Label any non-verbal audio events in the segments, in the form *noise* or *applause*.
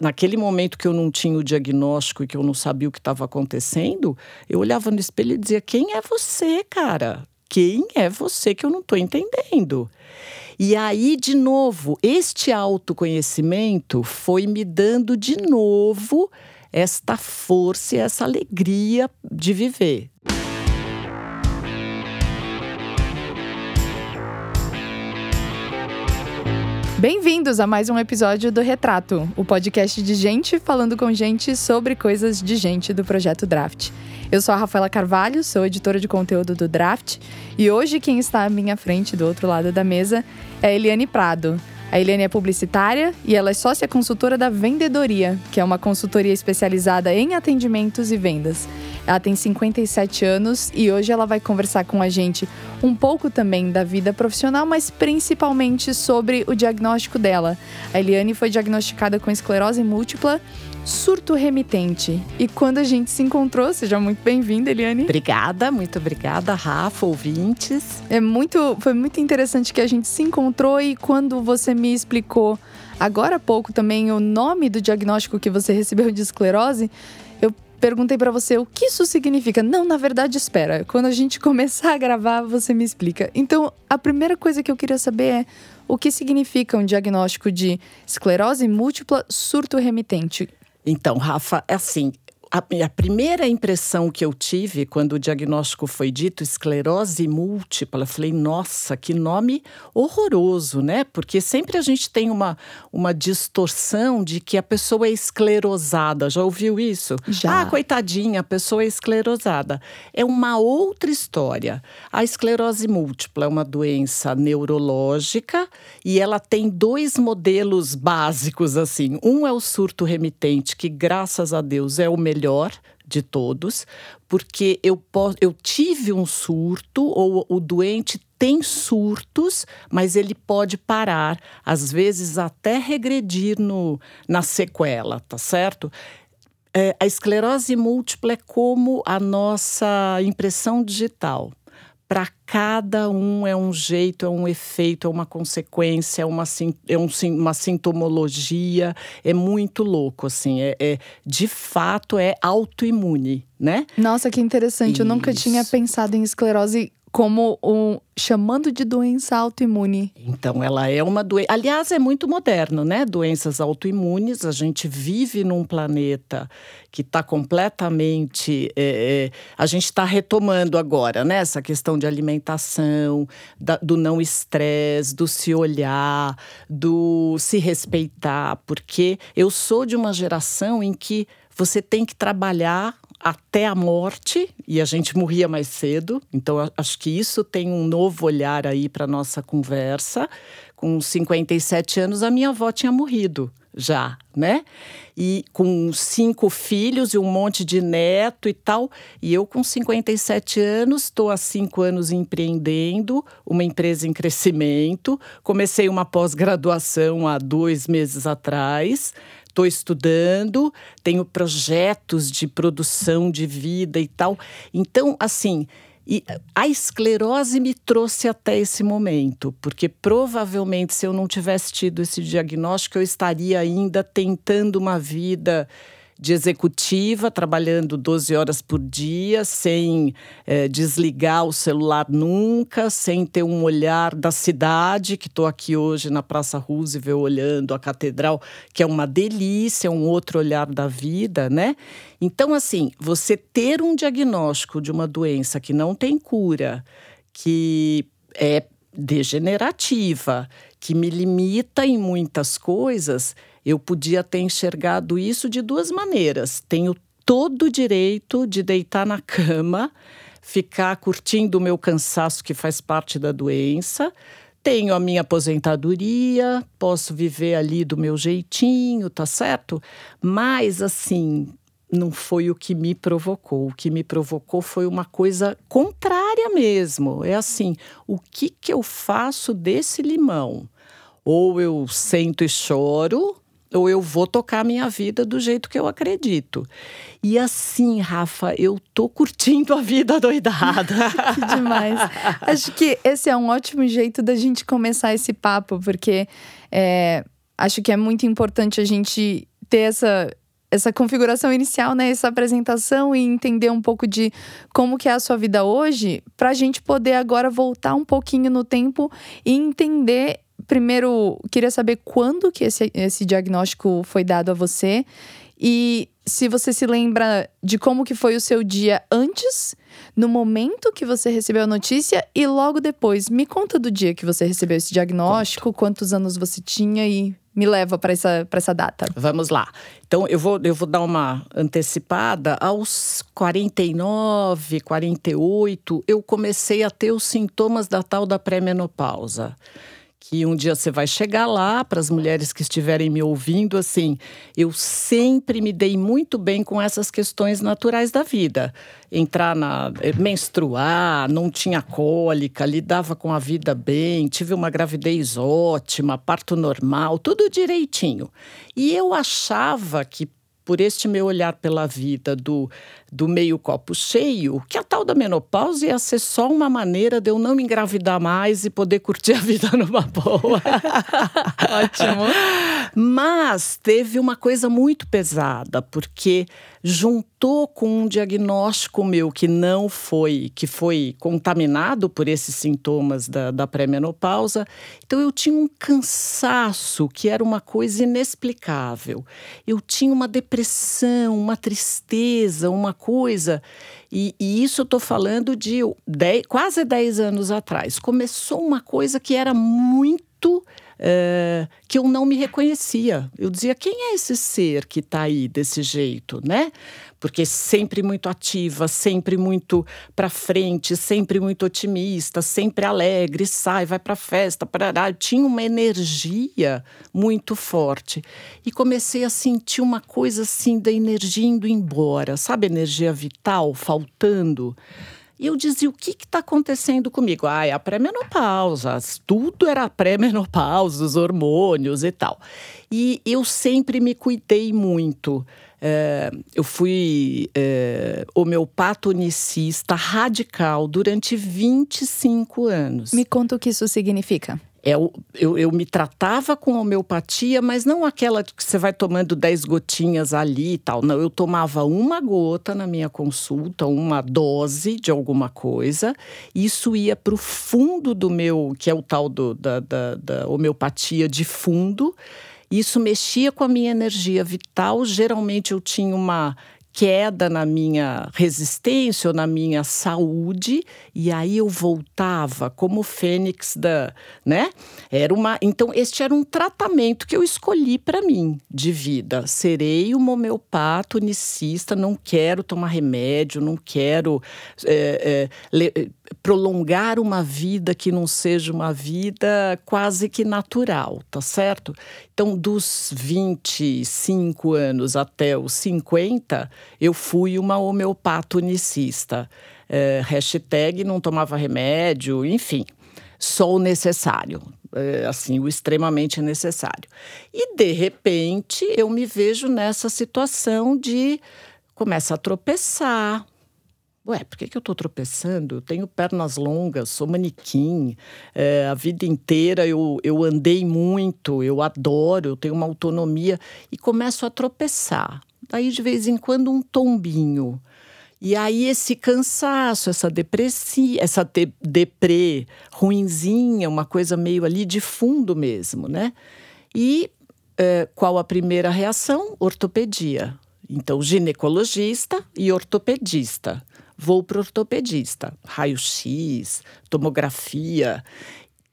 naquele momento que eu não tinha o diagnóstico e que eu não sabia o que estava acontecendo, eu olhava no espelho e dizia: Quem é você, cara? Quem é você que eu não estou entendendo? E aí, de novo, este autoconhecimento foi me dando de novo esta força e essa alegria de viver. Bem-vindos a mais um episódio do Retrato, o podcast de gente falando com gente sobre coisas de gente do projeto Draft. Eu sou a Rafaela Carvalho, sou editora de conteúdo do Draft, e hoje quem está à minha frente do outro lado da mesa é Eliane Prado. A Eliane é publicitária e ela é sócia consultora da Vendedoria, que é uma consultoria especializada em atendimentos e vendas. Ela tem 57 anos e hoje ela vai conversar com a gente um pouco também da vida profissional, mas principalmente sobre o diagnóstico dela. A Eliane foi diagnosticada com esclerose múltipla surto remitente. E quando a gente se encontrou, seja muito bem-vinda, Eliane. Obrigada, muito obrigada, Rafa, ouvintes. É muito, foi muito interessante que a gente se encontrou e quando você me explicou agora há pouco também o nome do diagnóstico que você recebeu de esclerose, perguntei para você o que isso significa. Não, na verdade, espera. Quando a gente *laughs* começar a gravar, você me explica. Então, a primeira coisa que eu queria saber é o que significa um diagnóstico de esclerose múltipla surto remitente. Então, Rafa, é assim, a, a, primeira impressão que eu tive quando o diagnóstico foi dito, esclerose múltipla, eu falei, nossa, que nome horroroso, né? Porque sempre a gente tem uma, uma distorção de que a pessoa é esclerosada. Já ouviu isso? Já. Ah, coitadinha, a pessoa é esclerosada. É uma outra história. A esclerose múltipla é uma doença neurológica e ela tem dois modelos básicos, assim. Um é o surto remitente, que graças a Deus é o melhor melhor de todos, porque eu, posso, eu tive um surto, ou o doente tem surtos, mas ele pode parar, às vezes até regredir no, na sequela, tá certo? É, a esclerose múltipla é como a nossa impressão digital para cada um é um jeito, é um efeito, é uma consequência, é uma, é um, uma sintomologia, é muito louco, assim, é, é de fato é autoimune, né? Nossa, que interessante, Isso. eu nunca tinha pensado em esclerose como um chamando de doença autoimune. Então, ela é uma doença. Aliás, é muito moderno, né? Doenças autoimunes. A gente vive num planeta que está completamente. É, é, a gente está retomando agora, né? Essa questão de alimentação, da, do não estresse, do se olhar, do se respeitar, porque eu sou de uma geração em que você tem que trabalhar até a morte, e a gente morria mais cedo, então acho que isso tem um novo olhar aí para nossa conversa. Com 57 anos, a minha avó tinha morrido já, né? E com cinco filhos e um monte de neto e tal. E eu, com 57 anos, estou há cinco anos empreendendo uma empresa em crescimento. Comecei uma pós-graduação há dois meses atrás estou estudando, tenho projetos de produção de vida e tal. Então, assim, e a esclerose me trouxe até esse momento, porque provavelmente se eu não tivesse tido esse diagnóstico, eu estaria ainda tentando uma vida de executiva, trabalhando 12 horas por dia, sem é, desligar o celular nunca, sem ter um olhar da cidade, que estou aqui hoje na Praça Roosevelt olhando a catedral, que é uma delícia, um outro olhar da vida, né? Então, assim, você ter um diagnóstico de uma doença que não tem cura, que é degenerativa, que me limita em muitas coisas, eu podia ter enxergado isso de duas maneiras. Tenho todo o direito de deitar na cama, ficar curtindo o meu cansaço, que faz parte da doença. Tenho a minha aposentadoria, posso viver ali do meu jeitinho, tá certo? Mas, assim, não foi o que me provocou. O que me provocou foi uma coisa contrária mesmo. É assim: o que, que eu faço desse limão? Ou eu sento e choro, ou eu vou tocar a minha vida do jeito que eu acredito. E assim, Rafa, eu tô curtindo a vida *laughs* doidada. *laughs* que demais. Acho que esse é um ótimo jeito da gente começar esse papo, porque é, acho que é muito importante a gente ter essa essa configuração inicial, né, essa apresentação e entender um pouco de como que é a sua vida hoje, para a gente poder agora voltar um pouquinho no tempo e entender. Primeiro, queria saber quando que esse, esse diagnóstico foi dado a você e se você se lembra de como que foi o seu dia antes, no momento que você recebeu a notícia e logo depois. Me conta do dia que você recebeu esse diagnóstico, Conto. quantos anos você tinha e me leva para essa, essa data. Vamos lá. Então, eu vou, eu vou dar uma antecipada. Aos 49, 48, eu comecei a ter os sintomas da tal da pré-menopausa que um dia você vai chegar lá para as mulheres que estiverem me ouvindo assim eu sempre me dei muito bem com essas questões naturais da vida. Entrar na eh, menstruar não tinha cólica lidava com a vida bem tive uma gravidez ótima parto normal tudo direitinho. E eu achava que por este meu olhar pela vida do, do meio copo cheio, que a tal da menopausa ia ser só uma maneira de eu não me engravidar mais e poder curtir a vida *laughs* numa boa. *laughs* Ótimo. Mas teve uma coisa muito pesada, porque juntou com um diagnóstico meu que não foi, que foi contaminado por esses sintomas da, da pré-menopausa. Então eu tinha um cansaço que era uma coisa inexplicável. Eu tinha uma depressão, uma tristeza, uma coisa. E, e isso eu estou falando de dez, quase 10 anos atrás. Começou uma coisa que era muito é, que eu não me reconhecia. Eu dizia, quem é esse ser que está aí desse jeito, né? Porque sempre muito ativa, sempre muito para frente, sempre muito otimista, sempre alegre, sai, vai para festa, parará. tinha uma energia muito forte. E comecei a sentir uma coisa assim da energia indo embora, sabe, energia vital faltando. E eu dizia: o que está acontecendo comigo? Ah, é a pré-menopausa, tudo era pré-menopausa, os hormônios e tal. E eu sempre me cuidei muito. É, eu fui é, homeopato unicista radical durante 25 anos. Me conta o que isso significa. É, eu, eu me tratava com homeopatia, mas não aquela que você vai tomando 10 gotinhas ali e tal. Não, eu tomava uma gota na minha consulta, uma dose de alguma coisa. Isso ia para o fundo do meu, que é o tal do, da, da, da homeopatia de fundo. Isso mexia com a minha energia vital. Geralmente eu tinha uma queda na minha resistência ou na minha saúde e aí eu voltava como fênix da, né? Era uma, então este era um tratamento que eu escolhi para mim de vida. Serei uma homeopata unicista, não quero tomar remédio, não quero é, é, prolongar uma vida que não seja uma vida quase que natural, tá certo? Então, dos 25 anos até os 50, eu fui uma homeopata unicista. É, hashtag não tomava remédio, enfim, só o necessário. É, assim, o extremamente necessário. E, de repente, eu me vejo nessa situação de começa a tropeçar, Ué, por que, que eu estou tropeçando? Eu tenho pernas longas, sou manequim, é, a vida inteira eu, eu andei muito, eu adoro, eu tenho uma autonomia e começo a tropeçar. Daí, de vez em quando, um tombinho. E aí, esse cansaço, essa depressia, essa de, deprê ruinzinha, uma coisa meio ali de fundo mesmo, né? E é, qual a primeira reação? Ortopedia. Então, ginecologista e ortopedista vou para ortopedista. Raio-X, tomografia.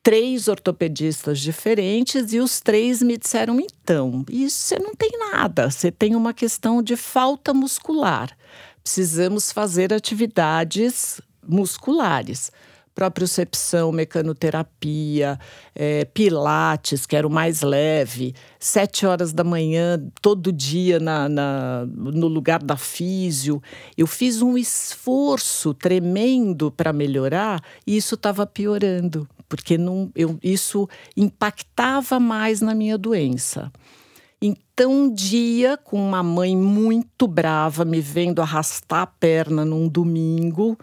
Três ortopedistas diferentes e os três me disseram: então, isso você não tem nada, você tem uma questão de falta muscular. Precisamos fazer atividades musculares propriocepção, mecanoterapia, é, pilates, que era o mais leve, sete horas da manhã, todo dia na, na, no lugar da físio. Eu fiz um esforço tremendo para melhorar e isso estava piorando, porque não, eu, isso impactava mais na minha doença. Então, um dia, com uma mãe muito brava, me vendo arrastar a perna num domingo,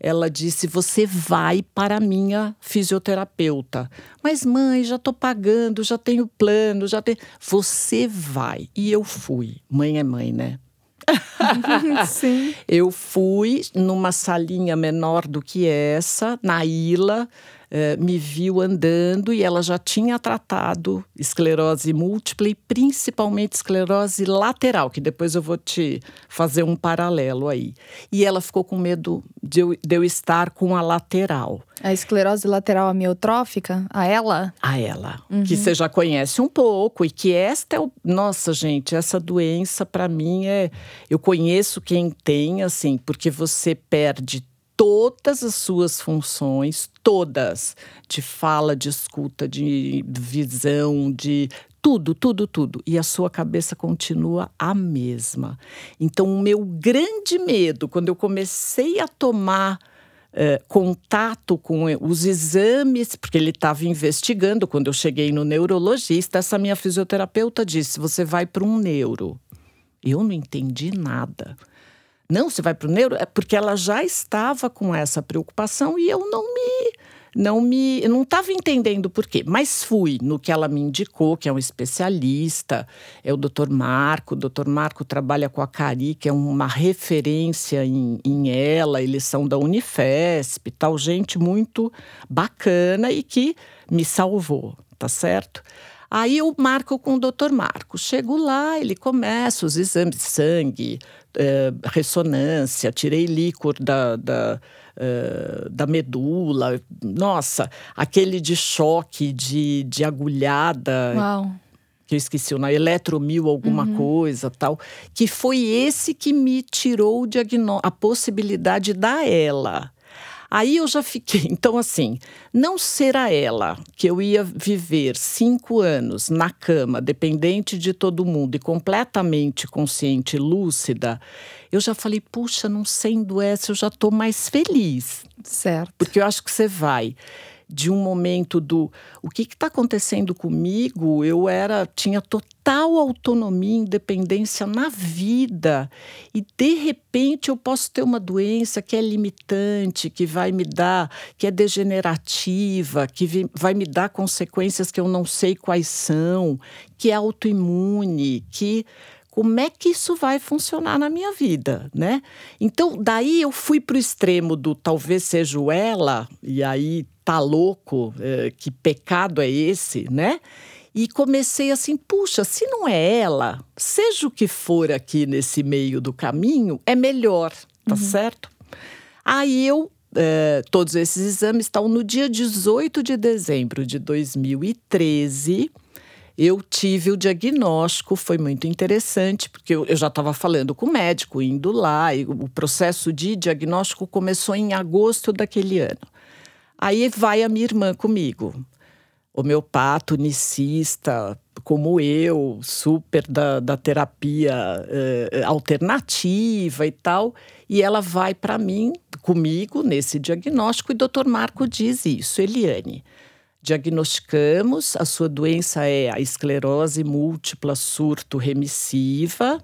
ela disse: Você vai para a minha fisioterapeuta. Mas, mãe, já estou pagando, já tenho plano, já tenho. Você vai. E eu fui. Mãe é mãe, né? *laughs* Sim. Eu fui numa salinha menor do que essa, na Ilha, eh, me viu andando e ela já tinha tratado esclerose múltipla e principalmente esclerose lateral, que depois eu vou te fazer um paralelo aí. E ela ficou com medo de eu, de eu estar com a lateral. A esclerose lateral amiotrófica, a ela? A ela, uhum. que você já conhece um pouco e que esta é o, nossa gente, essa doença para mim é, eu conheço quem tem assim, porque você perde todas as suas funções, todas, de fala, de escuta, de visão, de tudo, tudo, tudo. E a sua cabeça continua a mesma. Então, o meu grande medo, quando eu comecei a tomar eh, contato com os exames, porque ele estava investigando, quando eu cheguei no neurologista, essa minha fisioterapeuta disse: você vai para um neuro. Eu não entendi nada. Não, você vai para o neuro? É porque ela já estava com essa preocupação e eu não me não me não estava entendendo por quê, mas fui no que ela me indicou, que é um especialista, é o Dr. Marco. O Dr. Marco trabalha com a Cari, que é uma referência em, em ela, eles são da Unifesp, tal, gente muito bacana e que me salvou, tá certo? Aí eu marco com o doutor Marco. Chego lá, ele começa os exames de sangue, eh, ressonância, tirei líquor da, da, uh, da medula. Nossa, aquele de choque, de, de agulhada. Uau que eu esqueci, na eletromil alguma uhum. coisa tal, que foi esse que me tirou o a possibilidade da ela. Aí eu já fiquei. *laughs* Então, assim, não será ela que eu ia viver cinco anos na cama, dependente de todo mundo e completamente consciente, lúcida. Eu já falei, puxa, não sendo essa, eu já estou mais feliz. Certo. Porque eu acho que você vai de um momento do o que está acontecendo comigo, eu era tinha total autonomia, independência na vida. E de repente eu posso ter uma doença que é limitante, que vai me dar, que é degenerativa, que vai me dar consequências que eu não sei quais são, que é autoimune, que como é que isso vai funcionar na minha vida, né? Então, daí eu fui para o extremo do talvez seja ela, e aí tá louco, é, que pecado é esse, né? E comecei assim, puxa, se não é ela, seja o que for aqui nesse meio do caminho, é melhor, tá uhum. certo? Aí eu é, todos esses exames estão no dia 18 de dezembro de 2013 eu tive o diagnóstico, foi muito interessante, porque eu, eu já estava falando com o médico, indo lá, e o processo de diagnóstico começou em agosto daquele ano. Aí vai a minha irmã comigo, homeopata, unicista, como eu, super da, da terapia eh, alternativa e tal, e ela vai para mim, comigo, nesse diagnóstico, e o doutor Marco diz isso, Eliane diagnosticamos, a sua doença é a esclerose múltipla surto remissiva.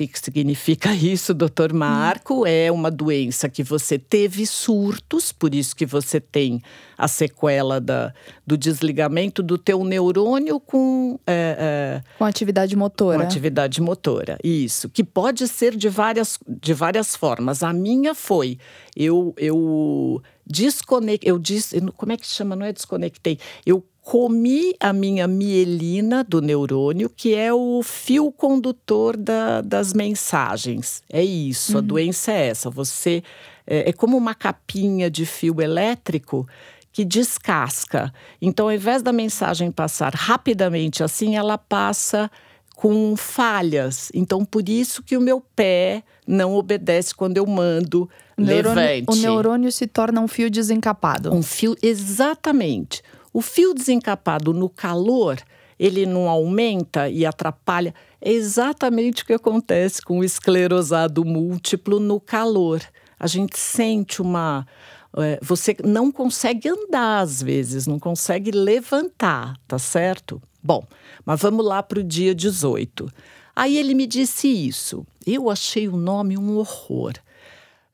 O que, significa *laughs* isso, doutor Marco? É uma doença que você teve surtos, por isso que você tem a sequela da, do desligamento do teu neurônio com… É, é, com atividade motora. Com atividade motora, isso. Que pode ser de várias, de várias formas. A minha foi, eu… eu desconectei, eu disse, como é que chama? Não é desconectei. Eu comi a minha mielina do neurônio, que é o fio condutor da, das mensagens. É isso, uhum. a doença é essa. Você é, é como uma capinha de fio elétrico que descasca. Então, ao invés da mensagem passar rapidamente assim, ela passa com falhas. Então, por isso que o meu pé não obedece quando eu mando o neurônio, levante. O neurônio se torna um fio desencapado. Um fio, exatamente. O fio desencapado no calor, ele não aumenta e atrapalha. É exatamente o que acontece com o esclerosado múltiplo no calor. A gente sente uma. É, você não consegue andar às vezes, não consegue levantar, tá certo? Bom, mas vamos lá para o dia 18. Aí ele me disse isso. Eu achei o nome um horror.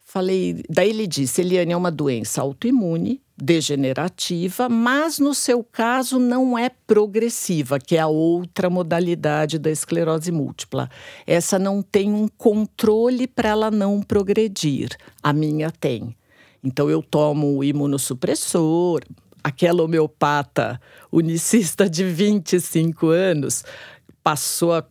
Falei, daí ele disse: Eliane é uma doença autoimune, degenerativa, mas no seu caso não é progressiva, que é a outra modalidade da esclerose múltipla. Essa não tem um controle para ela não progredir. A minha tem. Então eu tomo o imunossupressor, aquela homeopata unicista de 25 anos passou a,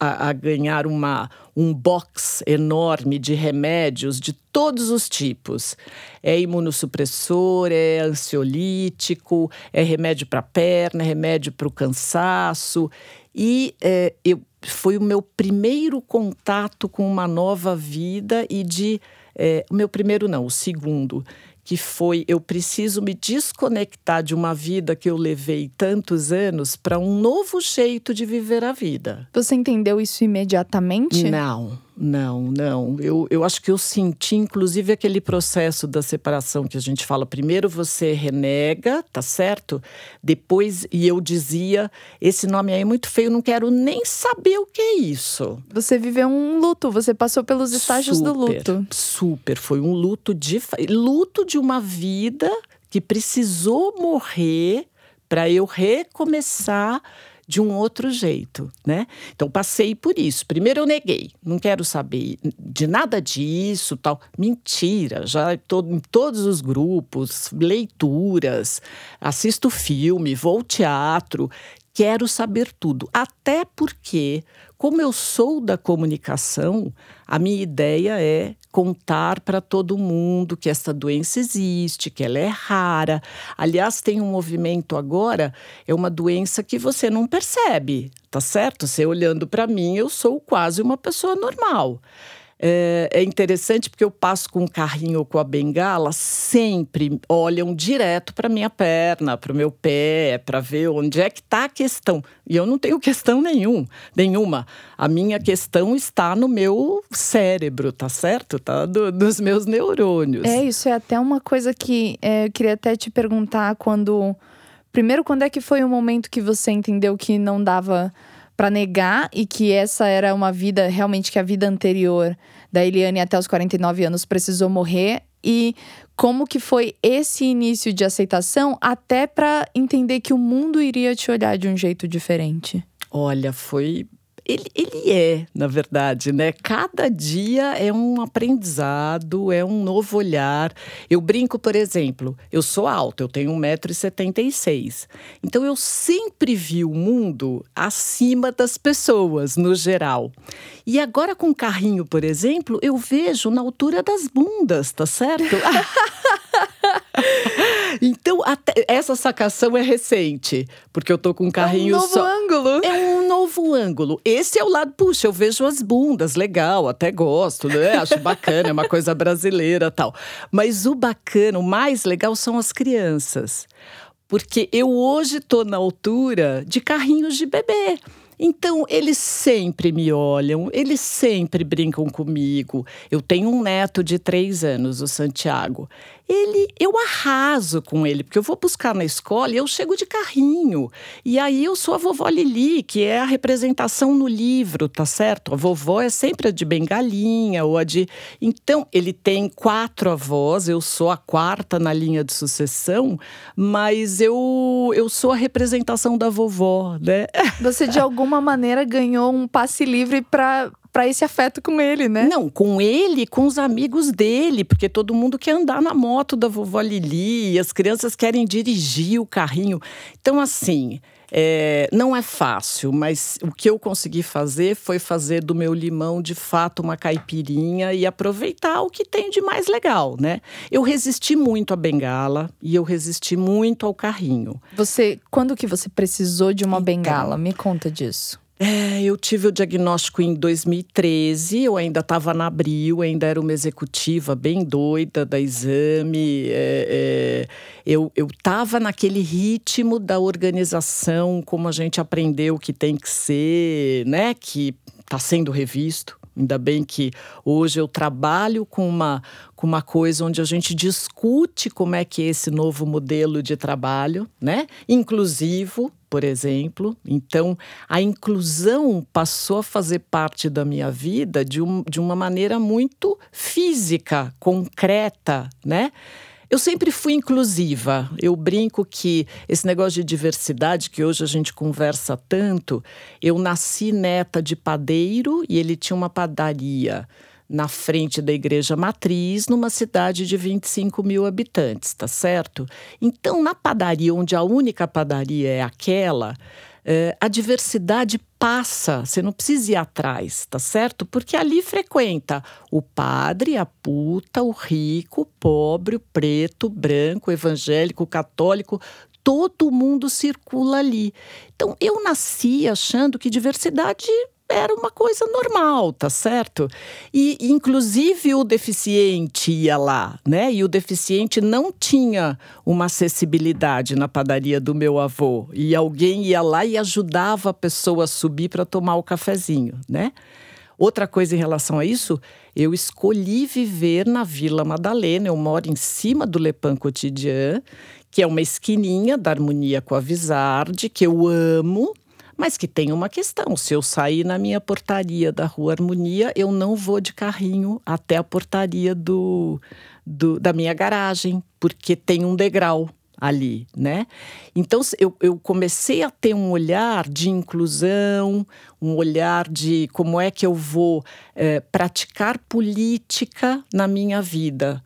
a, a, ganhar uma, um box enorme de remédios de todos os tipos. É imunossupressor, é ansiolítico, é remédio para perna, é remédio para o cansaço. E é, eu, foi o meu primeiro contato com uma nova vida e de. É, o meu primeiro não, o segundo que foi eu preciso me desconectar de uma vida que eu levei tantos anos para um novo jeito de viver a vida. Você entendeu isso imediatamente? Não. Não, não. Eu, eu acho que eu senti, inclusive, aquele processo da separação que a gente fala. Primeiro você renega, tá certo? Depois, e eu dizia: esse nome aí é muito feio, não quero nem saber o que é isso. Você viveu um luto, você passou pelos estágios super, do luto. Super. Foi um luto de. Luto de uma vida que precisou morrer para eu recomeçar de um outro jeito, né? Então passei por isso. Primeiro eu neguei, não quero saber de nada disso, tal. Mentira, já estou em todos os grupos, leituras, assisto filme, vou ao teatro, quero saber tudo. Até porque, como eu sou da comunicação, a minha ideia é contar para todo mundo que essa doença existe, que ela é rara. Aliás, tem um movimento agora, é uma doença que você não percebe, tá certo? Você olhando para mim, eu sou quase uma pessoa normal. É, é, interessante porque eu passo com o carrinho ou com a bengala, sempre olham direto para minha perna, para o meu pé, para ver onde é que está a questão. E eu não tenho questão nenhum, nenhuma. A minha questão está no meu cérebro, tá certo? Tá do, dos meus neurônios. É, isso é até uma coisa que é, eu queria até te perguntar quando. Primeiro, quando é que foi o momento que você entendeu que não dava para negar e que essa era uma vida realmente que a vida anterior da Eliane até os 49 anos precisou morrer e como que foi esse início de aceitação até para entender que o mundo iria te olhar de um jeito diferente? Olha, foi ele, ele é, na verdade, né? Cada dia é um aprendizado, é um novo olhar. Eu brinco, por exemplo, eu sou alta, eu tenho 1,76m. Então eu sempre vi o mundo acima das pessoas, no geral. E agora com carrinho, por exemplo, eu vejo na altura das bundas, tá certo? *laughs* então, até, essa sacação é recente, porque eu tô com um carrinho é um novo só. ângulo. É um novo ângulo. Esse é o lado, puxa, eu vejo as bundas, legal, até gosto, né? Acho bacana, é uma coisa brasileira tal. Mas o bacana, o mais legal são as crianças. Porque eu hoje tô na altura de carrinhos de bebê. Então, eles sempre me olham, eles sempre brincam comigo. Eu tenho um neto de três anos, o Santiago ele eu arraso com ele, porque eu vou buscar na escola e eu chego de carrinho. E aí eu sou a vovó Lili, que é a representação no livro, tá certo? A vovó é sempre a de bengalinha ou a de. Então, ele tem quatro avós, eu sou a quarta na linha de sucessão, mas eu, eu sou a representação da vovó, né? Você de alguma maneira ganhou um passe livre para para esse afeto com ele, né? Não, com ele, com os amigos dele, porque todo mundo quer andar na moto da vovó Lili, as crianças querem dirigir o carrinho. Então, assim, é, não é fácil, mas o que eu consegui fazer foi fazer do meu limão de fato uma caipirinha e aproveitar o que tem de mais legal, né? Eu resisti muito à bengala e eu resisti muito ao carrinho. Você, quando que você precisou de uma então, bengala? Me conta disso. É, eu tive o diagnóstico em 2013, eu ainda estava na Abril, ainda era uma executiva bem doida da exame. É, é, eu estava naquele ritmo da organização, como a gente aprendeu que tem que ser, né? Que está sendo revisto Ainda bem que hoje eu trabalho com uma, com uma coisa onde a gente discute como é que é esse novo modelo de trabalho, né? Inclusivo, por exemplo. Então, a inclusão passou a fazer parte da minha vida de, um, de uma maneira muito física, concreta, né? Eu sempre fui inclusiva. Eu brinco que esse negócio de diversidade, que hoje a gente conversa tanto, eu nasci neta de padeiro e ele tinha uma padaria na frente da igreja matriz, numa cidade de 25 mil habitantes, tá certo? Então, na padaria, onde a única padaria é aquela, é, a diversidade passa, você não precisa ir atrás, tá certo? Porque ali frequenta o padre, a puta, o rico, o pobre, o preto, o branco, o evangélico, o católico, todo mundo circula ali. Então eu nasci achando que diversidade era uma coisa normal, tá certo? E inclusive o deficiente ia lá, né? E o deficiente não tinha uma acessibilidade na padaria do meu avô. E alguém ia lá e ajudava a pessoa a subir para tomar o cafezinho, né? Outra coisa em relação a isso, eu escolhi viver na Vila Madalena. Eu moro em cima do Lepan Cotidian, que é uma esquininha da harmonia com a Vizarde, que eu amo mas que tem uma questão: se eu sair na minha portaria da Rua Harmonia, eu não vou de carrinho até a portaria do, do da minha garagem, porque tem um degrau ali, né? Então eu, eu comecei a ter um olhar de inclusão, um olhar de como é que eu vou é, praticar política na minha vida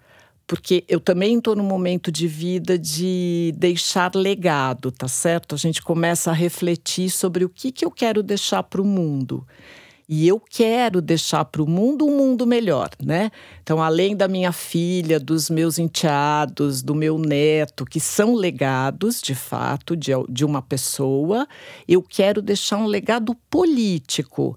porque eu também estou num momento de vida de deixar legado, tá certo? A gente começa a refletir sobre o que, que eu quero deixar para o mundo. E eu quero deixar para o mundo um mundo melhor, né? Então, além da minha filha, dos meus enteados, do meu neto, que são legados, de fato, de, de uma pessoa, eu quero deixar um legado político.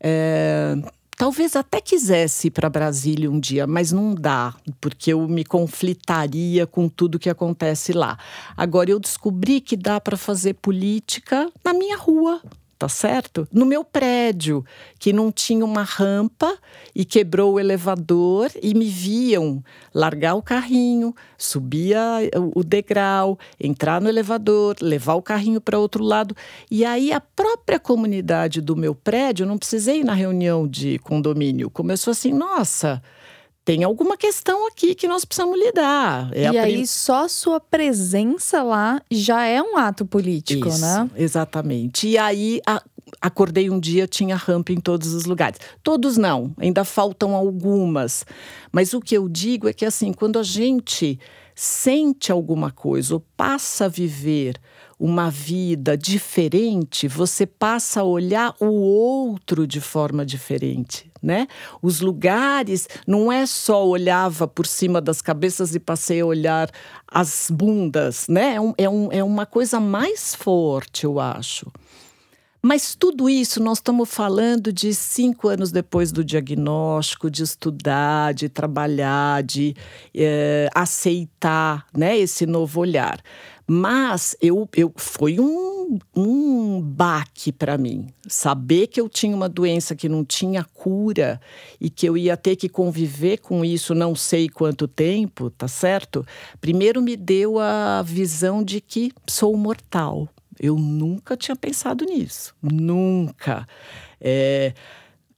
É, Talvez até quisesse ir para Brasília um dia, mas não dá, porque eu me conflitaria com tudo que acontece lá. Agora eu descobri que dá para fazer política na minha rua, tá certo? No meu prédio, que não tinha uma rampa e quebrou o elevador e me viam largar o carrinho, subir o degrau, entrar no elevador, levar o carrinho para outro lado. E aí a própria comunidade do meu prédio, não precisei ir na reunião de condomínio, começou assim: nossa tem alguma questão aqui que nós precisamos lidar. É e aí, só a sua presença lá já é um ato político, Isso, né? Exatamente. E aí, a, acordei um dia, tinha rampa em todos os lugares. Todos não, ainda faltam algumas. Mas o que eu digo é que, assim, quando a gente sente alguma coisa ou passa a viver uma vida diferente, você passa a olhar o outro de forma diferente, né? Os lugares, não é só olhava por cima das cabeças e passei a olhar as bundas, né? É, um, é, um, é uma coisa mais forte, eu acho. Mas tudo isso nós estamos falando de cinco anos depois do diagnóstico, de estudar, de trabalhar, de é, aceitar né, esse novo olhar. Mas eu, eu foi um, um baque para mim. Saber que eu tinha uma doença que não tinha cura e que eu ia ter que conviver com isso não sei quanto tempo, tá certo? Primeiro me deu a visão de que sou mortal. Eu nunca tinha pensado nisso, nunca. É,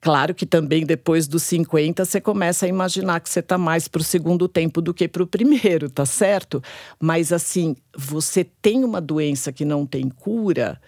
claro que também depois dos 50 você começa a imaginar que você está mais para o segundo tempo do que para o primeiro, tá certo? Mas assim, você tem uma doença que não tem cura,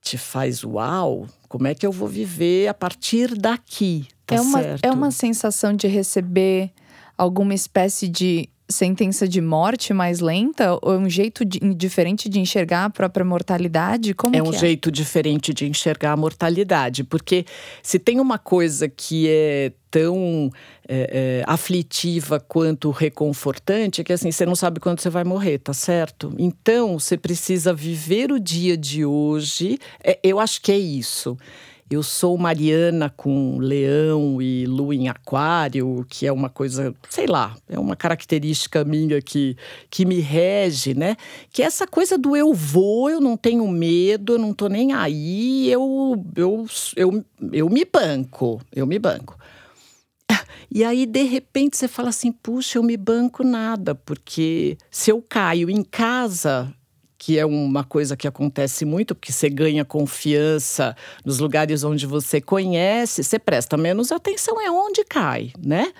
te faz uau, como é que eu vou viver a partir daqui? Tá é, uma, certo? é uma sensação de receber alguma espécie de sentença de morte mais lenta? Ou é um jeito de, diferente de enxergar a própria mortalidade? Como é um é? jeito diferente de enxergar a mortalidade, porque se tem uma coisa que é tão é, é, aflitiva quanto reconfortante, é que assim, você não sabe quando você vai morrer, tá certo? Então, você precisa viver o dia de hoje. É, eu acho que é isso. Eu sou Mariana com leão e lua em aquário, que é uma coisa, sei lá, é uma característica minha que, que me rege, né? Que é essa coisa do eu vou, eu não tenho medo, eu não tô nem aí, eu, eu, eu, eu me banco, eu me banco. E aí, de repente, você fala assim: puxa, eu me banco nada, porque se eu caio em casa, que é uma coisa que acontece muito, porque você ganha confiança nos lugares onde você conhece, você presta menos atenção, é onde cai, né?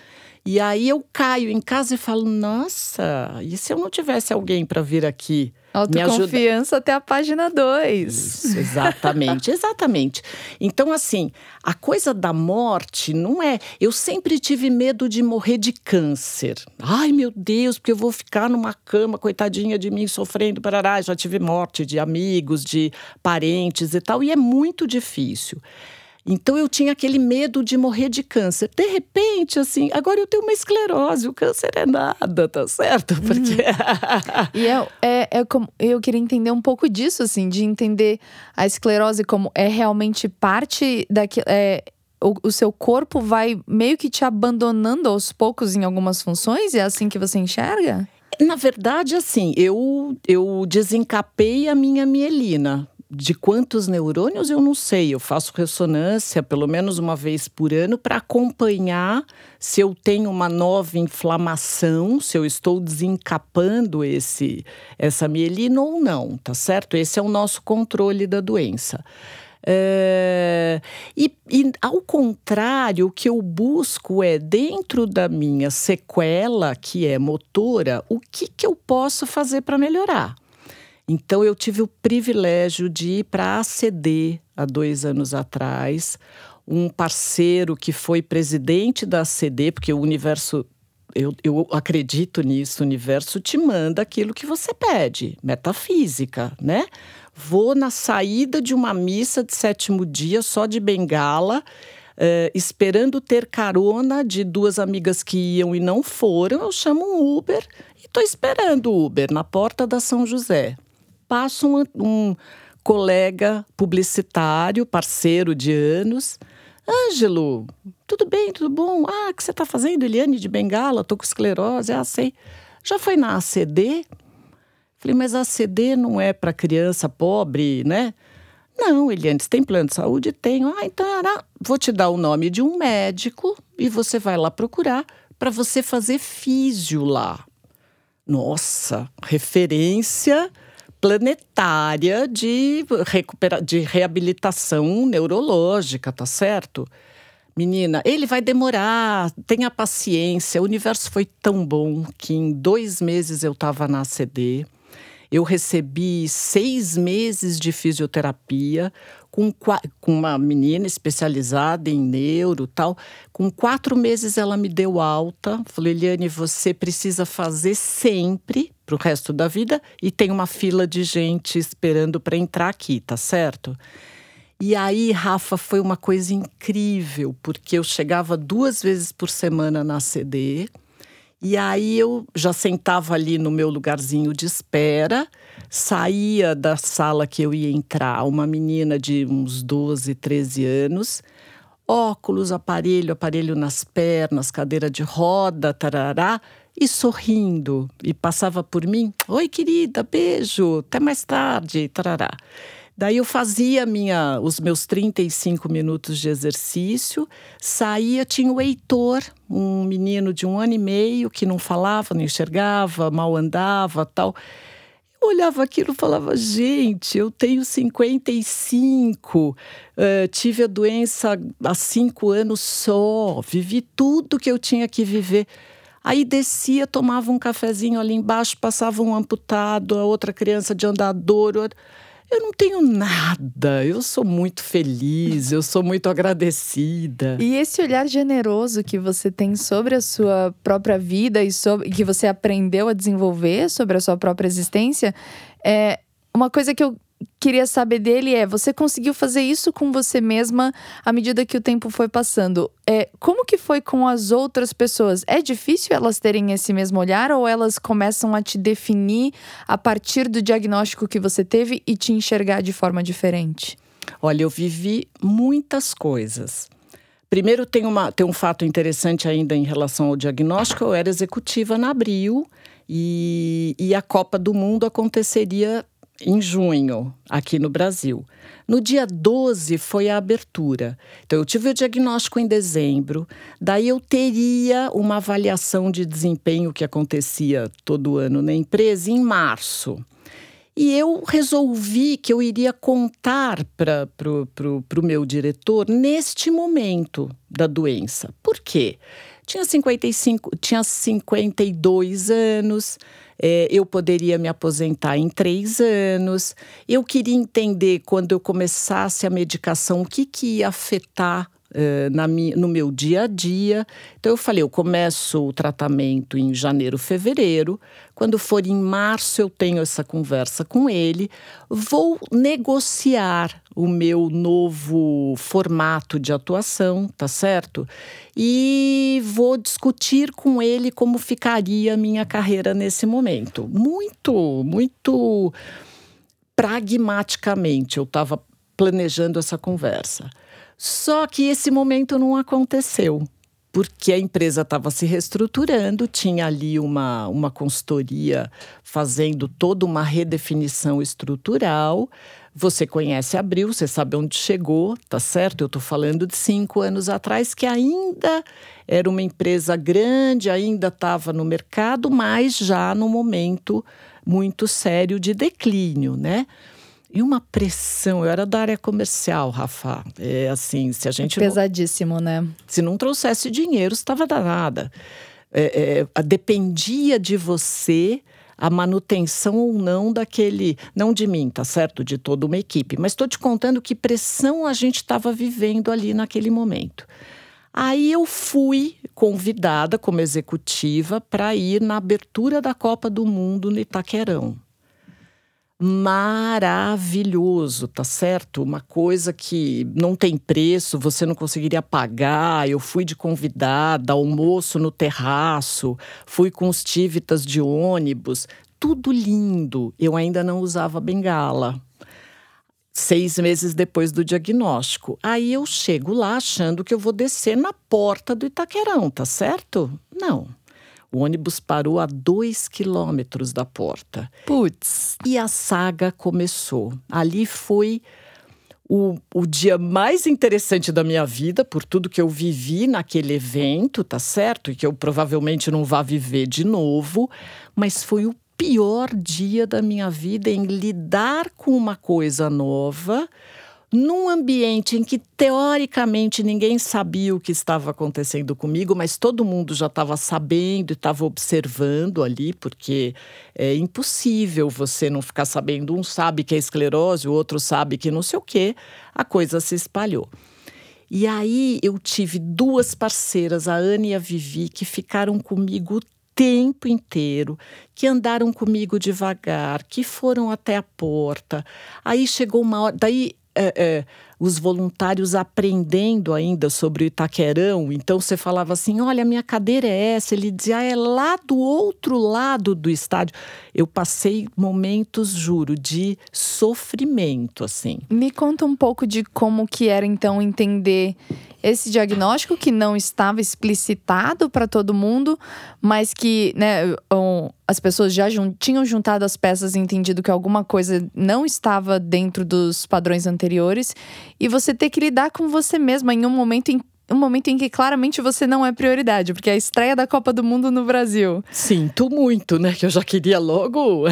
E aí eu caio em casa e falo: nossa, e se eu não tivesse alguém para vir aqui? Autoconfiança até a página 2. Exatamente, exatamente. Então, assim, a coisa da morte não é. Eu sempre tive medo de morrer de câncer. Ai, meu Deus, porque eu vou ficar numa cama, coitadinha de mim, sofrendo, parará. Já tive morte de amigos, de parentes e tal, e é muito difícil. Então eu tinha aquele medo de morrer de câncer. De repente, assim, agora eu tenho uma esclerose, o câncer é nada, tá certo? Uhum. Porque. e é, é, é, como. Eu queria entender um pouco disso, assim, de entender a esclerose como é realmente parte daquilo. É, o, o, seu corpo vai meio que te abandonando aos poucos em algumas funções? É assim que você enxerga? Na verdade, assim, eu, eu desencapei a minha mielina de quantos neurônios eu não sei. Eu faço ressonância pelo menos uma vez por ano para acompanhar se eu tenho uma nova inflamação, se eu estou desencapando esse essa mielina ou não, tá certo? Esse é o nosso controle da doença. É, e, e, ao contrário, o que eu busco é, dentro da minha sequela, que é motora, o que, que eu posso fazer para melhorar? Então, eu tive o privilégio de ir para a ACD há dois anos atrás. Um parceiro que foi presidente da ACD, porque o universo eu, eu, acredito nisso, o universo te manda aquilo que você pede, metafísica, né? Vou na saída de uma missa de sétimo dia, só de bengala, eh, esperando ter carona de duas amigas que iam e não foram, eu chamo um Uber e estou esperando o Uber na porta da São José passa um, um colega publicitário, parceiro de anos. Ângelo, tudo bem, tudo bom? Ah, o que você está fazendo, Eliane de Bengala? Estou com esclerose. Ah, sei. Já foi na ACD? Falei, mas a ACD não é para criança pobre, né? Não, Eliane, você tem plano de saúde? Tenho. Ah, então vou te dar o nome de um médico e você vai lá procurar para você fazer físio lá. Nossa, referência planetária de, recupera de reabilitação neurológica, tá certo? Menina, ele vai demorar, tenha paciência. O universo foi tão bom que em dois meses eu estava na ACD. Eu recebi seis meses de fisioterapia com, com uma menina especializada em neuro tal. Com quatro meses ela me deu alta. Falei, Eliane, você precisa fazer sempre para o resto da vida e tem uma fila de gente esperando para entrar aqui, tá certo? E aí, Rafa, foi uma coisa incrível, porque eu chegava duas vezes por semana na CD e aí eu já sentava ali no meu lugarzinho de espera, saía da sala que eu ia entrar, uma menina de uns 12, 13 anos, óculos, aparelho, aparelho nas pernas, cadeira de roda, tarará, e sorrindo. E passava por mim: Oi, querida, beijo, até mais tarde, tarará. Daí eu fazia minha, os meus 35 minutos de exercício, saía, tinha o Heitor, um menino de um ano e meio que não falava, não enxergava, mal andava tal. Eu olhava aquilo e falava, gente, eu tenho 55, uh, tive a doença há cinco anos só, vivi tudo que eu tinha que viver. Aí descia, tomava um cafezinho ali embaixo, passava um amputado, a outra criança de andador. Eu não tenho nada, eu sou muito feliz, eu sou muito agradecida. E esse olhar generoso que você tem sobre a sua própria vida e sobre, que você aprendeu a desenvolver sobre a sua própria existência, é uma coisa que eu queria saber dele é: você conseguiu fazer isso com você mesma à medida que o tempo foi passando? É, como que foi com as outras pessoas? É difícil elas terem esse mesmo olhar ou elas começam a te definir a partir do diagnóstico que você teve e te enxergar de forma diferente? Olha, eu vivi muitas coisas. Primeiro, tem, uma, tem um fato interessante ainda em relação ao diagnóstico. Eu era executiva na Abril e, e a Copa do Mundo aconteceria em junho, aqui no Brasil. No dia 12 foi a abertura. Então, eu tive o diagnóstico em dezembro, daí eu teria uma avaliação de desempenho que acontecia todo ano na empresa em março. E eu resolvi que eu iria contar para o meu diretor neste momento da doença. Por quê? Tinha, 55, tinha 52 anos, é, eu poderia me aposentar em três anos. Eu queria entender, quando eu começasse a medicação, o que, que ia afetar na minha, no meu dia a dia. Então eu falei, eu começo o tratamento em janeiro, fevereiro. Quando for em março, eu tenho essa conversa com ele. Vou negociar o meu novo formato de atuação, tá certo? E vou discutir com ele como ficaria a minha carreira nesse momento. Muito, muito pragmaticamente eu estava planejando essa conversa. Só que esse momento não aconteceu porque a empresa estava se reestruturando, tinha ali uma, uma consultoria fazendo toda uma redefinição estrutural. Você conhece Abril, você sabe onde chegou, tá certo? Eu estou falando de cinco anos atrás, que ainda era uma empresa grande, ainda estava no mercado, mas já no momento muito sério de declínio, né? E uma pressão, eu era da área comercial, Rafa. É assim, se a gente. Pesadíssimo, não, né? Se não trouxesse dinheiro, estava danada. É, é, dependia de você a manutenção ou não daquele. Não de mim, tá certo? De toda uma equipe. Mas estou te contando que pressão a gente estava vivendo ali naquele momento. Aí eu fui convidada como executiva para ir na abertura da Copa do Mundo no Itaquerão maravilhoso, tá certo? Uma coisa que não tem preço, você não conseguiria pagar. Eu fui de convidada, almoço no terraço, fui com os tívitas de ônibus, tudo lindo. Eu ainda não usava bengala. Seis meses depois do diagnóstico. Aí eu chego lá achando que eu vou descer na porta do Itaquerão, tá certo? Não. O ônibus parou a dois quilômetros da porta. Putz! E a saga começou. Ali foi o, o dia mais interessante da minha vida, por tudo que eu vivi naquele evento, tá certo? E que eu provavelmente não vá viver de novo, mas foi o pior dia da minha vida em lidar com uma coisa nova num ambiente em que teoricamente ninguém sabia o que estava acontecendo comigo, mas todo mundo já estava sabendo e estava observando ali, porque é impossível você não ficar sabendo. Um sabe que é esclerose, o outro sabe que não sei o quê. A coisa se espalhou. E aí eu tive duas parceiras, a Ana e a Vivi, que ficaram comigo o tempo inteiro, que andaram comigo devagar, que foram até a porta. Aí chegou uma hora, daí é, é, os voluntários aprendendo ainda sobre o Itaquerão. Então você falava assim: olha, minha cadeira é essa. Ele dizia: ah, é lá do outro lado do estádio. Eu passei momentos, juro, de sofrimento, assim. Me conta um pouco de como que era então entender esse diagnóstico que não estava explicitado para todo mundo, mas que né, as pessoas já jun tinham juntado as peças e entendido que alguma coisa não estava dentro dos padrões anteriores, e você ter que lidar com você mesma em um momento em um momento em que claramente você não é prioridade, porque é a estreia da Copa do Mundo no Brasil. Sinto muito, né? Que eu já queria logo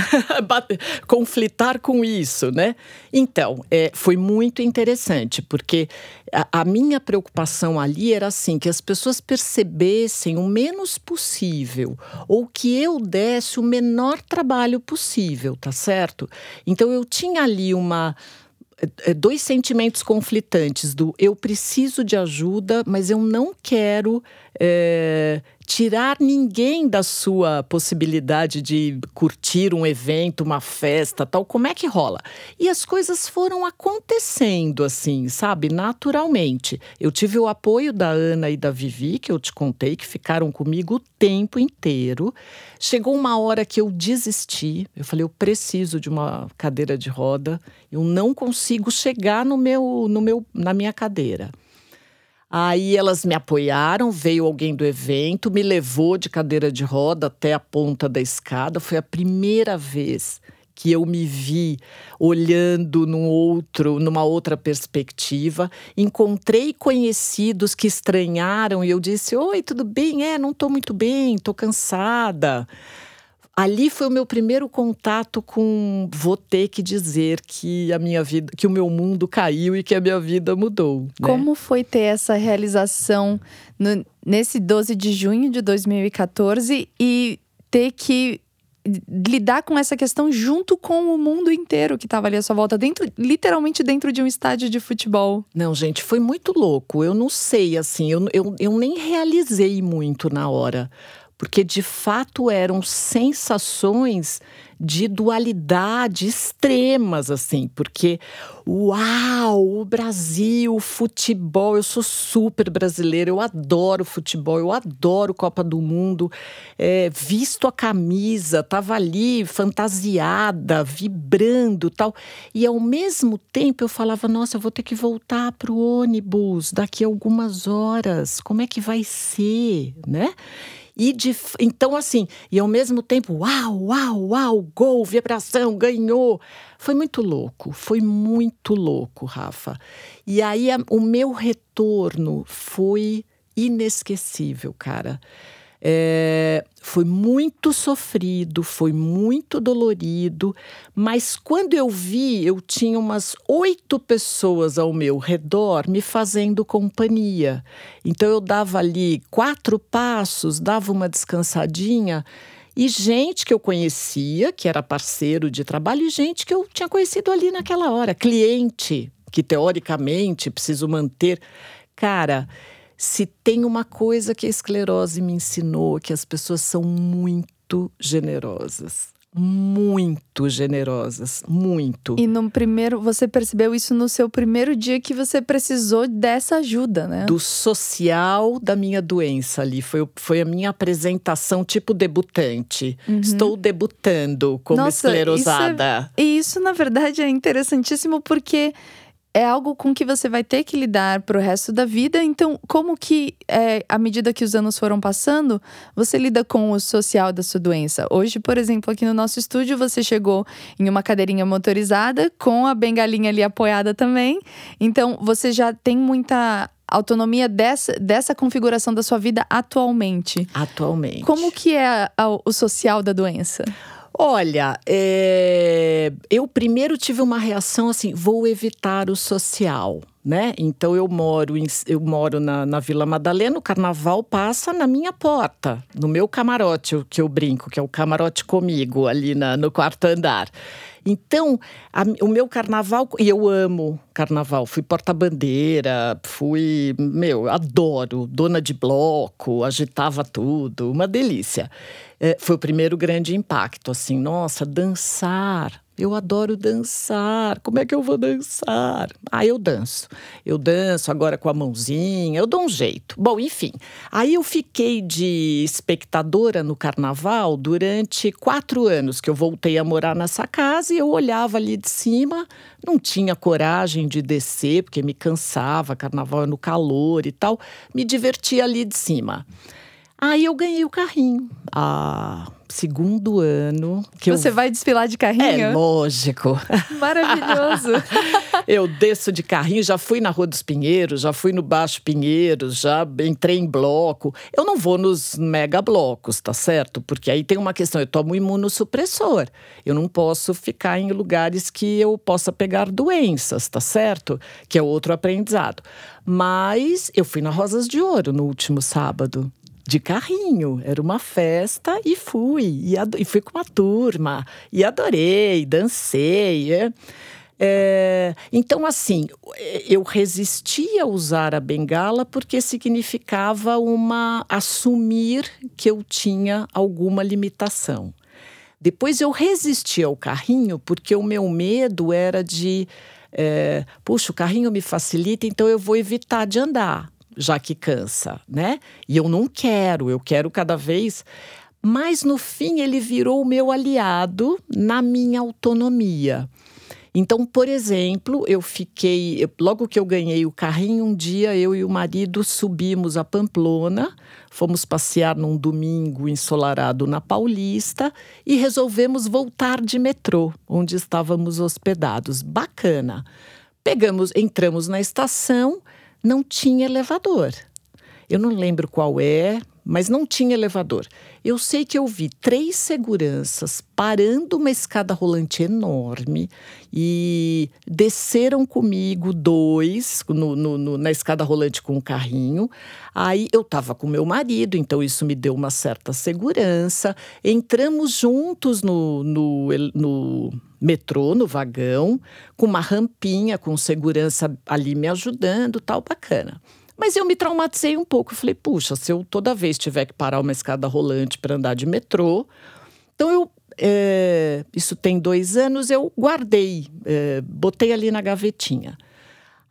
*laughs* conflitar com isso, né? Então, é, foi muito interessante, porque a, a, minha preocupação ali era assim: que as pessoas percebessem o menos possível, ou que eu desse o menor trabalho possível, tá certo? Então, eu tinha ali uma dois sentimentos conflitantes do eu preciso de ajuda, mas eu não quero é, tirar ninguém da sua possibilidade de curtir um evento, uma festa, tal. Como é que rola? E as coisas foram acontecendo assim, sabe, naturalmente. Eu tive o apoio da Ana e da Vivi, que eu te contei, que ficaram comigo o tempo inteiro. Chegou uma hora que eu desisti. Eu falei, eu preciso de uma cadeira de roda. Eu não consigo chegar no meu, no meu, na minha cadeira. Aí elas me apoiaram, veio alguém do evento, me levou de cadeira de roda até a ponta da escada. Foi a primeira vez que eu me vi olhando num outro, numa outra perspectiva. Encontrei conhecidos que estranharam e eu disse: "Oi, tudo bem? É, não estou muito bem, estou cansada". Ali foi o meu primeiro contato com vou ter que dizer que a minha vida, que o meu mundo caiu e que a minha vida mudou. Né? Como foi ter essa realização no, nesse 12 de junho de 2014 e ter que lidar com essa questão junto com o mundo inteiro que estava ali à sua volta, dentro, literalmente dentro de um estádio de futebol. Não, gente, foi muito louco. Eu não sei, assim, eu, eu, eu nem realizei muito na hora porque de fato eram sensações de dualidade extremas, assim, porque uau, o Brasil, o futebol, eu sou super brasileira, eu adoro futebol, eu adoro Copa do Mundo, é, visto a camisa, tava ali fantasiada, vibrando tal, e ao mesmo tempo eu falava, nossa, eu vou ter que voltar para o ônibus daqui a algumas horas, como é que vai ser, né? E de, então, assim, e ao mesmo tempo, uau, uau, uau, gol, vibração, ganhou. Foi muito louco, foi muito louco, Rafa. E aí a, o meu retorno foi inesquecível, cara. É, foi muito sofrido, foi muito dolorido, mas quando eu vi, eu tinha umas oito pessoas ao meu redor me fazendo companhia. Então eu dava ali quatro passos, dava uma descansadinha. E gente que eu conhecia, que era parceiro de trabalho, e gente que eu tinha conhecido ali naquela hora, cliente, que teoricamente preciso manter. Cara, se tem uma coisa que a esclerose me ensinou, que as pessoas são muito generosas. Muito generosas, muito. E no primeiro, você percebeu isso no seu primeiro dia que você precisou dessa ajuda, né? Do social da minha doença ali. Foi, foi a minha apresentação, tipo debutante. Uhum. Estou debutando como Nossa, esclerosada. Isso é, e isso, na verdade, é interessantíssimo porque é algo com que você vai ter que lidar para o resto da vida. Então, como que, é, à medida que os anos foram passando, você lida com o social da sua doença? Hoje, por exemplo, aqui no nosso estúdio, você chegou em uma cadeirinha motorizada, com a bengalinha ali apoiada também. Então, você já tem muita autonomia dessa, dessa configuração da sua vida atualmente. Atualmente. Como que é a, a, o social da doença? Olha, é... eu primeiro tive uma reação assim: vou evitar o social. Né? Então eu moro, em, eu moro na, na Vila Madalena, o carnaval passa na minha porta, no meu camarote, que eu brinco, que é o camarote comigo, ali na, no quarto andar. Então, a, o meu carnaval, e eu amo carnaval, fui porta-bandeira, fui, meu, adoro, dona de bloco, agitava tudo, uma delícia. É, foi o primeiro grande impacto, assim, nossa, dançar. Eu adoro dançar. Como é que eu vou dançar? Ah, eu danço. Eu danço agora com a mãozinha, eu dou um jeito. Bom, enfim. Aí eu fiquei de espectadora no carnaval durante quatro anos que eu voltei a morar nessa casa e eu olhava ali de cima, não tinha coragem de descer, porque me cansava, carnaval é no calor e tal. Me divertia ali de cima. Aí eu ganhei o carrinho. Ah, segundo ano. Que Você eu... vai desfilar de carrinho? É lógico. *laughs* Maravilhoso. *laughs* eu desço de carrinho, já fui na Rua dos Pinheiros, já fui no Baixo Pinheiros, já entrei em bloco. Eu não vou nos mega blocos, tá certo? Porque aí tem uma questão, eu tomo imunossupressor. Eu não posso ficar em lugares que eu possa pegar doenças, tá certo? Que é outro aprendizado. Mas eu fui na Rosas de Ouro no último sábado de carrinho. Era uma festa e fui. E, e fui com uma turma. E adorei, dancei. É. É, então, assim, eu resistia a usar a bengala porque significava uma assumir que eu tinha alguma limitação. Depois eu resisti ao carrinho porque o meu medo era de, é, puxa, o carrinho me facilita, então eu vou evitar de andar, já que cansa, né? E eu não quero, eu quero cada vez. Mas no fim ele virou o meu aliado na minha autonomia. Então, por exemplo, eu fiquei. Logo que eu ganhei o carrinho, um dia eu e o marido subimos a Pamplona, fomos passear num domingo ensolarado na Paulista e resolvemos voltar de metrô, onde estávamos hospedados. Bacana. Pegamos, entramos na estação, não tinha elevador. Eu não lembro qual é, mas não tinha elevador. Eu sei que eu vi três seguranças parando uma escada rolante enorme e desceram comigo dois no, no, no, na escada rolante com o carrinho. Aí eu estava com meu marido, então isso me deu uma certa segurança. Entramos juntos no, no, metrô, no vagão, com uma rampinha, com segurança ali me ajudando, tal, bacana. Mas eu me traumatizei um pouco. Eu falei, puxa, se eu toda vez tiver que parar uma escada rolante para andar de metrô. Então eu. É, isso tem dois anos, eu guardei, é, botei ali na gavetinha.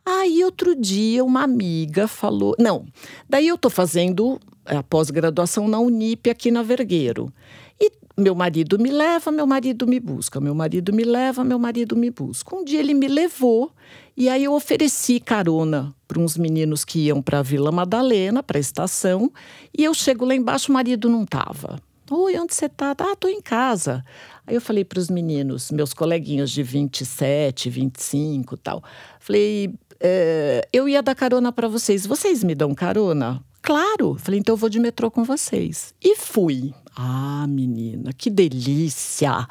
Aí outro dia uma amiga falou. Não, daí eu estou fazendo a pós-graduação na Unip aqui na Vergueiro. E meu marido me leva, meu marido me busca, meu marido me leva, meu marido me busca. Um dia ele me levou e aí eu ofereci carona para uns meninos que iam para a Vila Madalena, para a estação, e eu chego lá embaixo, o marido não estava. Oi, onde você está? Ah, estou em casa. Aí eu falei para os meninos, meus coleguinhas de 27, 25 tal. Falei, é, eu ia dar carona para vocês. Vocês me dão carona? Claro. Falei, então eu vou de metrô com vocês. E fui. Ah, menina, que delícia!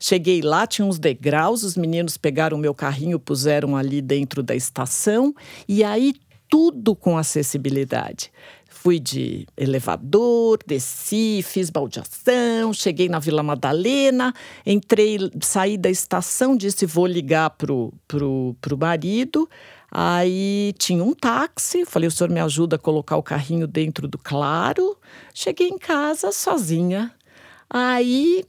Cheguei lá, tinha uns degraus, os meninos pegaram o meu carrinho, puseram ali dentro da estação e aí tudo com acessibilidade. Fui de elevador, desci, fiz baldeação, cheguei na Vila Madalena, entrei, saí da estação, disse vou ligar pro, pro, pro marido. Aí tinha um táxi, falei, o senhor me ajuda a colocar o carrinho dentro do claro. Cheguei em casa sozinha. Aí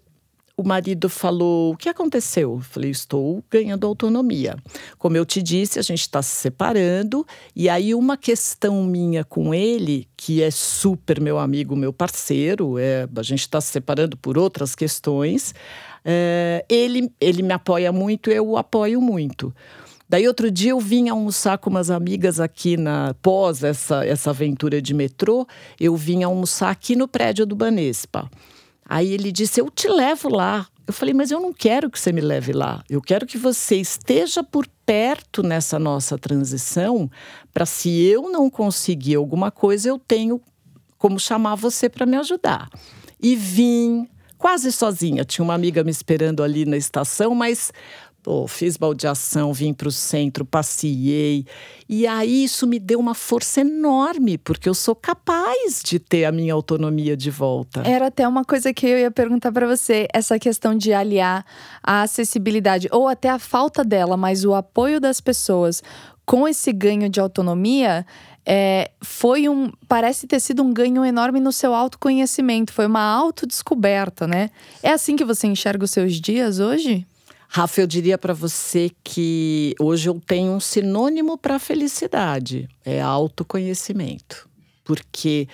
o marido falou: O que aconteceu? Eu falei: Estou ganhando autonomia. Como eu te disse, a gente está se separando. E aí, uma questão minha com ele, que é super meu amigo, meu parceiro, é, a gente está se separando por outras questões. É, ele, ele me apoia muito, eu o apoio muito. Daí outro dia eu vim almoçar com umas amigas aqui na pós essa essa aventura de metrô, eu vim almoçar aqui no prédio do Banespa. Aí ele disse: "Eu te levo lá". Eu falei: "Mas eu não quero que você me leve lá. Eu quero que você esteja por perto nessa nossa transição, para se eu não conseguir alguma coisa, eu tenho como chamar você para me ajudar". E vim quase sozinha. Tinha uma amiga me esperando ali na estação, mas Pô, fiz baldeação, vim para o centro, passei. E aí isso me deu uma força enorme, porque eu sou capaz de ter a minha autonomia de volta. Era até uma coisa que eu ia perguntar para você, essa questão de aliar a acessibilidade ou até a falta dela, mas o apoio das pessoas com esse ganho de autonomia. É, foi um. Parece ter sido um ganho enorme no seu autoconhecimento, foi uma autodescoberta, né? É assim que você enxerga os seus dias hoje? Rafa, eu diria para você que hoje eu tenho um sinônimo para felicidade: é autoconhecimento. Porque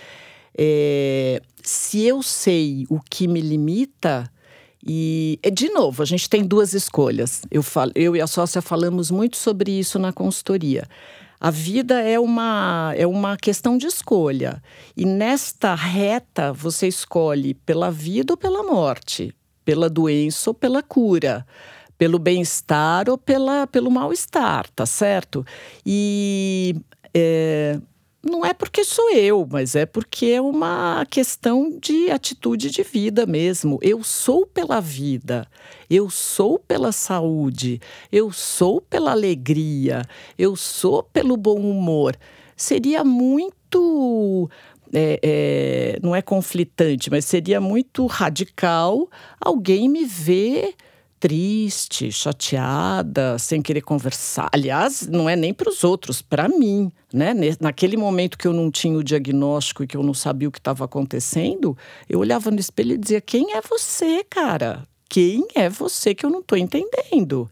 é, se eu sei o que me limita, e, de novo, a gente tem duas escolhas. Eu, falo, eu e a sócia falamos muito sobre isso na consultoria. A vida é uma, é uma questão de escolha. E nesta reta, você escolhe pela vida ou pela morte, pela doença ou pela cura pelo bem-estar ou pela, pelo mal-estar, tá certo? E é, não é porque sou eu, mas é porque é uma questão de atitude de vida mesmo. Eu sou pela vida, eu sou pela saúde, eu sou pela alegria, eu sou pelo bom humor. Seria muito. É, é, não é conflitante, mas seria muito radical alguém me ver triste, chateada, sem querer conversar. Aliás, não é nem para os outros, para mim, né? Naquele momento que eu não tinha o diagnóstico e que eu não sabia o que estava acontecendo, eu olhava no espelho e dizia: "Quem é você, cara? Quem é você que eu não estou entendendo?"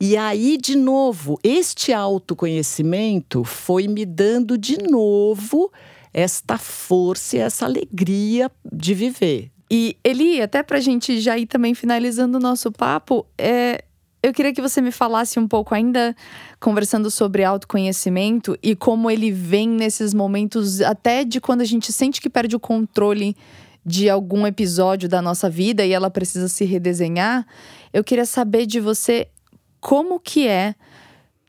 E aí, de novo, este autoconhecimento foi me dando de novo esta força e essa alegria de viver. E Eli, até para a gente já ir também finalizando o nosso papo, é, eu queria que você me falasse um pouco ainda, conversando sobre autoconhecimento e como ele vem nesses momentos, até de quando a gente sente que perde o controle de algum episódio da nossa vida e ela precisa se redesenhar. Eu queria saber de você como que é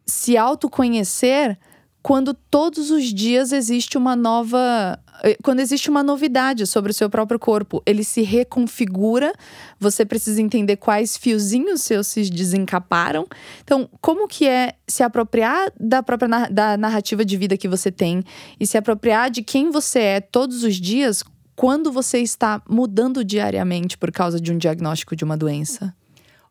se autoconhecer quando todos os dias existe uma nova. Eh, quando existe uma novidade sobre o seu próprio corpo, ele se reconfigura, você precisa entender quais fiozinhos seus se desencaparam. Então, como que é se apropriar da própria da narrativa de vida que você tem e se apropriar de quem você é todos os dias quando você está mudando diariamente por causa de um diagnóstico de uma doença?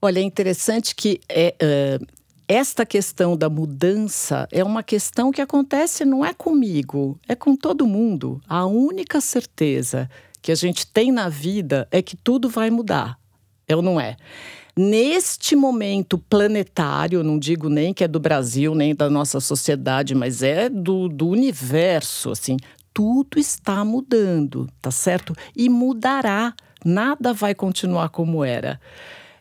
Olha, é interessante que é, uh, esta questão da mudança é uma questão que acontece não é comigo, é com todo mundo. A única certeza que a gente tem na vida é que tudo vai mudar. É ou não é? Neste momento planetário, não digo nem que é do Brasil, nem da nossa sociedade, mas é do, do universo, assim, tudo está mudando, tá certo? E mudará. Nada vai continuar como era.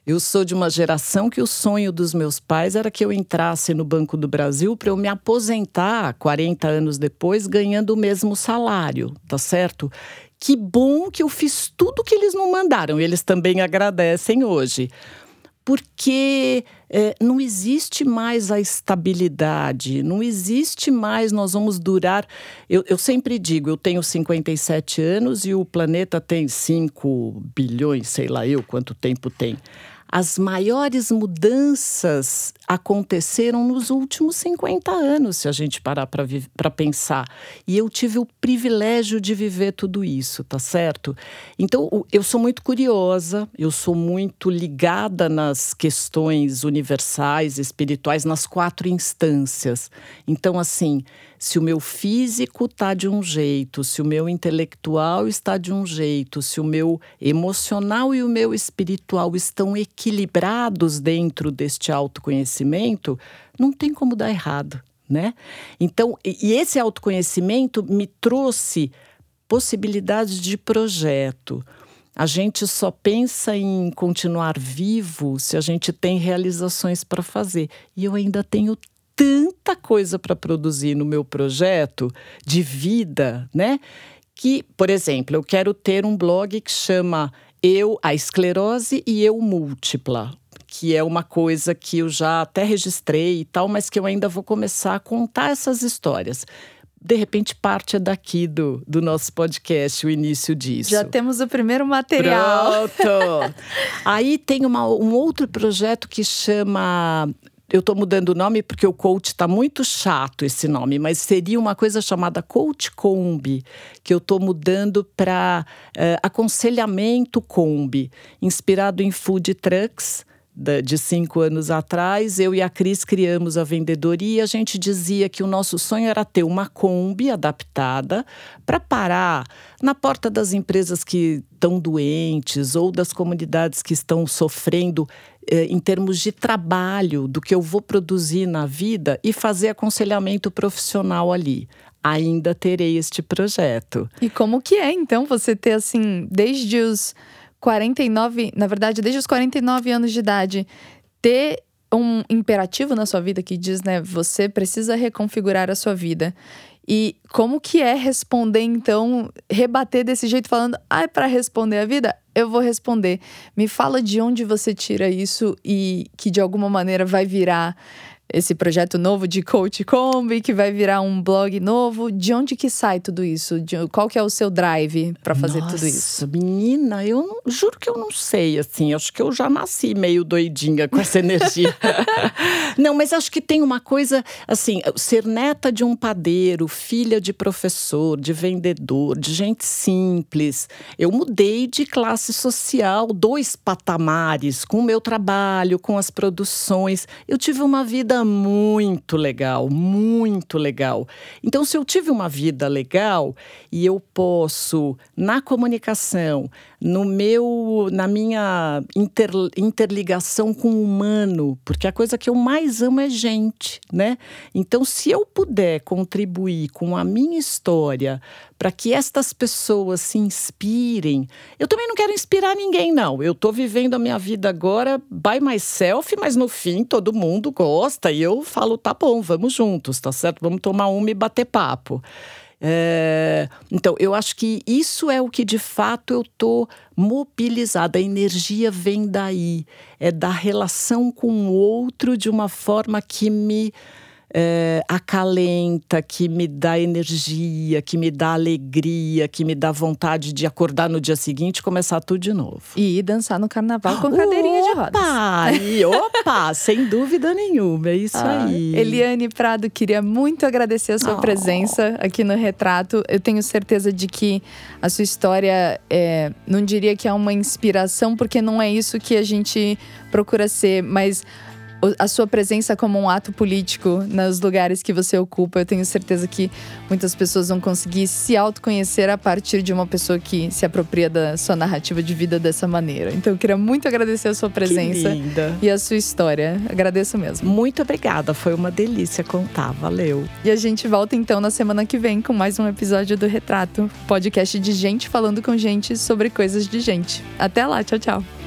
Eu sou de uma geração que o sonho dos meus pais era que eu entrasse no Banco do Brasil para eu me aposentar 40 anos depois ganhando o mesmo salário, tá certo? Que bom que eu fiz tudo que eles não mandaram. Eles também agradecem hoje. Porque é, não existe mais a estabilidade, não existe mais, nós vamos durar. Eu, eu sempre digo, eu tenho 57 anos e o planeta tem 5 bilhões, sei lá eu quanto tempo tem as maiores mudanças aconteceram nos últimos 50 anos, se a gente parar para pensar. E eu tive o privilégio de viver tudo isso, tá certo? Então, eu sou muito curiosa, eu sou muito ligada nas questões universais, espirituais, nas quatro instâncias. Então, assim, se o meu físico está de um jeito, se o meu intelectual está de um jeito, se o meu emocional e o meu espiritual estão equilibrados dentro deste autoconhecimento, não tem como dar errado, né? Então, e esse autoconhecimento me trouxe possibilidades de projeto. A gente só pensa em continuar vivo se a gente tem realizações para fazer. E eu ainda tenho tanta coisa para produzir no meu projeto de vida, né? Que, por exemplo, eu quero ter um blog que chama Eu, a Esclerose e Eu Múltipla, que é uma coisa que eu já até registrei e tal, mas que eu ainda vou começar a contar essas histórias de repente parte é daqui do, do nosso podcast, o início disso. Já temos o primeiro material. Pronto! *laughs* Aí tem uma, um outro projeto que chama eu estou mudando o nome porque o coach está muito chato esse nome, mas seria uma coisa chamada Coach Combi, que eu estou mudando para uh, eh, aconselhamento Combi, inspirado em food trucks de cinco anos atrás, eu e a Cris criamos a vendedoria e a gente dizia que o nosso sonho era ter uma Kombi adaptada para parar na porta das empresas que estão doentes ou das comunidades que estão sofrendo eh, em termos de trabalho, do que eu vou produzir na vida e fazer aconselhamento profissional ali ainda terei este projeto. E como que é, então, você ter assim, desde os 49, na verdade, desde os 49 anos de idade, ter um imperativo na sua vida que diz, né, você precisa reconfigurar a sua vida. E como que é responder então, rebater desse jeito falando, ah, é para responder a vida, eu vou responder. Me fala de onde você tira isso e que de alguma maneira vai virar esse projeto novo de Coach Combi, que vai virar um blog novo. De onde que sai tudo isso? De, qual que é o seu drive para fazer Nossa, tudo isso? menina, eu não, juro que eu não sei, assim. Acho que eu já nasci meio doidinha com essa energia. *laughs* não, mas acho que tem uma coisa, assim, ser neta de um padeiro, filha de professor, de vendedor, de gente simples. Eu mudei de classe social, dois patamares, com o meu trabalho, com as produções. Eu tive uma vida muito legal, muito legal. Então, se eu tive uma vida legal e eu posso, na comunicação, no meu, na minha inter, interligação com o humano, porque a coisa que eu mais amo é gente, né? Então, se eu puder contribuir com a minha história para que estas pessoas se inspirem, eu também não quero inspirar ninguém, não. Eu estou vivendo a minha vida agora by myself, mas no fim todo mundo gosta e eu falo, tá bom, vamos juntos, tá certo? Vamos tomar uma e bater papo. É, então, eu acho que isso é o que de fato eu estou mobilizada. A energia vem daí, é da relação com o outro de uma forma que me é, acalenta, que me dá energia, que me dá alegria, que me dá vontade de acordar no dia seguinte e começar tudo de novo. E dançar no carnaval com cadeirinha opa! de rodas. E, opa, *laughs* sem dúvida nenhuma, é isso ah, aí. Eliane Prado, queria muito agradecer a sua oh. presença aqui no Retrato. Eu tenho certeza de que a sua história, é, não diria que é uma inspiração, porque não é isso que a gente procura ser, mas a sua presença como um ato político nos lugares que você ocupa. Eu tenho certeza que muitas pessoas vão conseguir se autoconhecer a partir de uma pessoa que se apropria da sua narrativa de vida dessa maneira. Então eu queria muito agradecer a sua presença e a sua história. Agradeço mesmo. Muito obrigada, foi uma delícia contar, valeu. E a gente volta então na semana que vem com mais um episódio do Retrato, podcast de gente falando com gente sobre coisas de gente. Até lá, tchau, tchau.